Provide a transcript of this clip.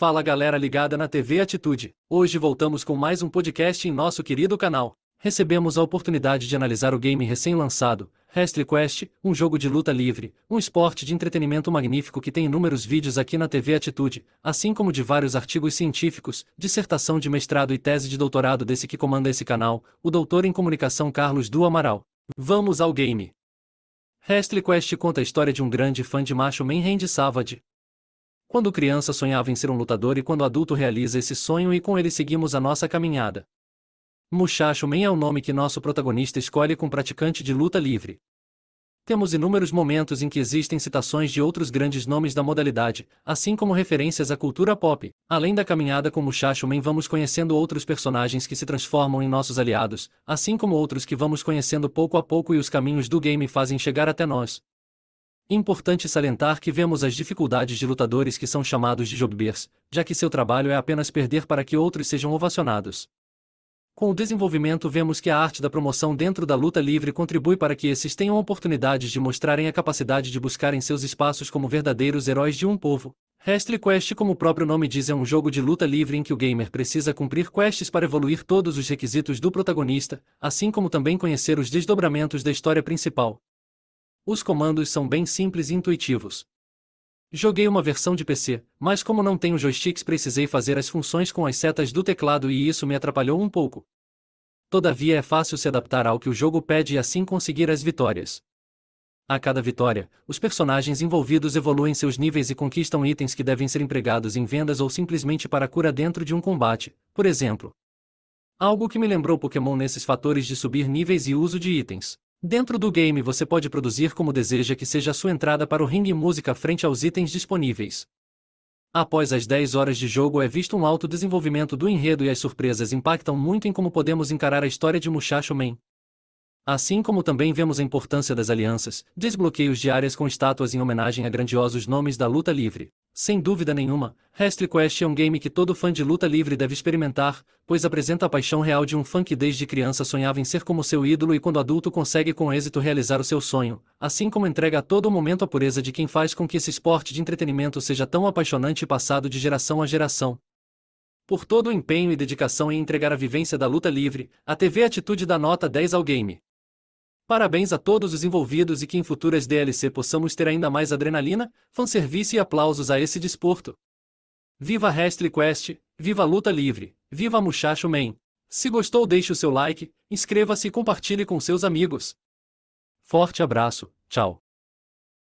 Fala galera ligada na TV Atitude. Hoje voltamos com mais um podcast em nosso querido canal. Recebemos a oportunidade de analisar o game recém-lançado, Wrestle Quest, um jogo de luta livre, um esporte de entretenimento magnífico que tem inúmeros vídeos aqui na TV Atitude, assim como de vários artigos científicos, dissertação de mestrado e tese de doutorado desse que comanda esse canal, o doutor em comunicação Carlos do Amaral. Vamos ao game. Wrestle Quest conta a história de um grande fã de Macho Man Randy Savage, quando criança sonhava em ser um lutador e quando adulto realiza esse sonho e com ele seguimos a nossa caminhada. Muchacho Man é o nome que nosso protagonista escolhe com praticante de luta livre. Temos inúmeros momentos em que existem citações de outros grandes nomes da modalidade, assim como referências à cultura pop. Além da caminhada com Muchacho Man vamos conhecendo outros personagens que se transformam em nossos aliados, assim como outros que vamos conhecendo pouco a pouco e os caminhos do game fazem chegar até nós. Importante salientar que vemos as dificuldades de lutadores que são chamados de jobbers, já que seu trabalho é apenas perder para que outros sejam ovacionados. Com o desenvolvimento vemos que a arte da promoção dentro da luta livre contribui para que esses tenham oportunidades de mostrarem a capacidade de buscarem seus espaços como verdadeiros heróis de um povo. Wrestle Quest como o próprio nome diz é um jogo de luta livre em que o gamer precisa cumprir quests para evoluir todos os requisitos do protagonista, assim como também conhecer os desdobramentos da história principal. Os comandos são bem simples e intuitivos. Joguei uma versão de PC, mas como não tenho joysticks precisei fazer as funções com as setas do teclado e isso me atrapalhou um pouco. Todavia é fácil se adaptar ao que o jogo pede e assim conseguir as vitórias. A cada vitória, os personagens envolvidos evoluem seus níveis e conquistam itens que devem ser empregados em vendas ou simplesmente para cura dentro de um combate, por exemplo. Algo que me lembrou Pokémon nesses fatores de subir níveis e uso de itens. Dentro do game você pode produzir como deseja que seja a sua entrada para o ringue música frente aos itens disponíveis. Após as 10 horas de jogo é visto um alto desenvolvimento do enredo e as surpresas impactam muito em como podemos encarar a história de Muchacho Man. Assim como também vemos a importância das alianças, desbloqueios de áreas com estátuas em homenagem a grandiosos nomes da luta livre. Sem dúvida nenhuma, Wrestle Quest é um game que todo fã de luta livre deve experimentar, pois apresenta a paixão real de um fã que desde criança sonhava em ser como seu ídolo e quando adulto consegue com êxito realizar o seu sonho, assim como entrega a todo momento a pureza de quem faz com que esse esporte de entretenimento seja tão apaixonante e passado de geração a geração. Por todo o empenho e dedicação em entregar a vivência da luta livre, a TV Atitude dá nota 10 ao game. Parabéns a todos os envolvidos e que em futuras DLC possamos ter ainda mais adrenalina, fanservice e aplausos a esse desporto. Viva Wrestle Quest, viva a luta livre, viva Muchacho Man. Se gostou deixe o seu like, inscreva-se e compartilhe com seus amigos. Forte abraço, tchau.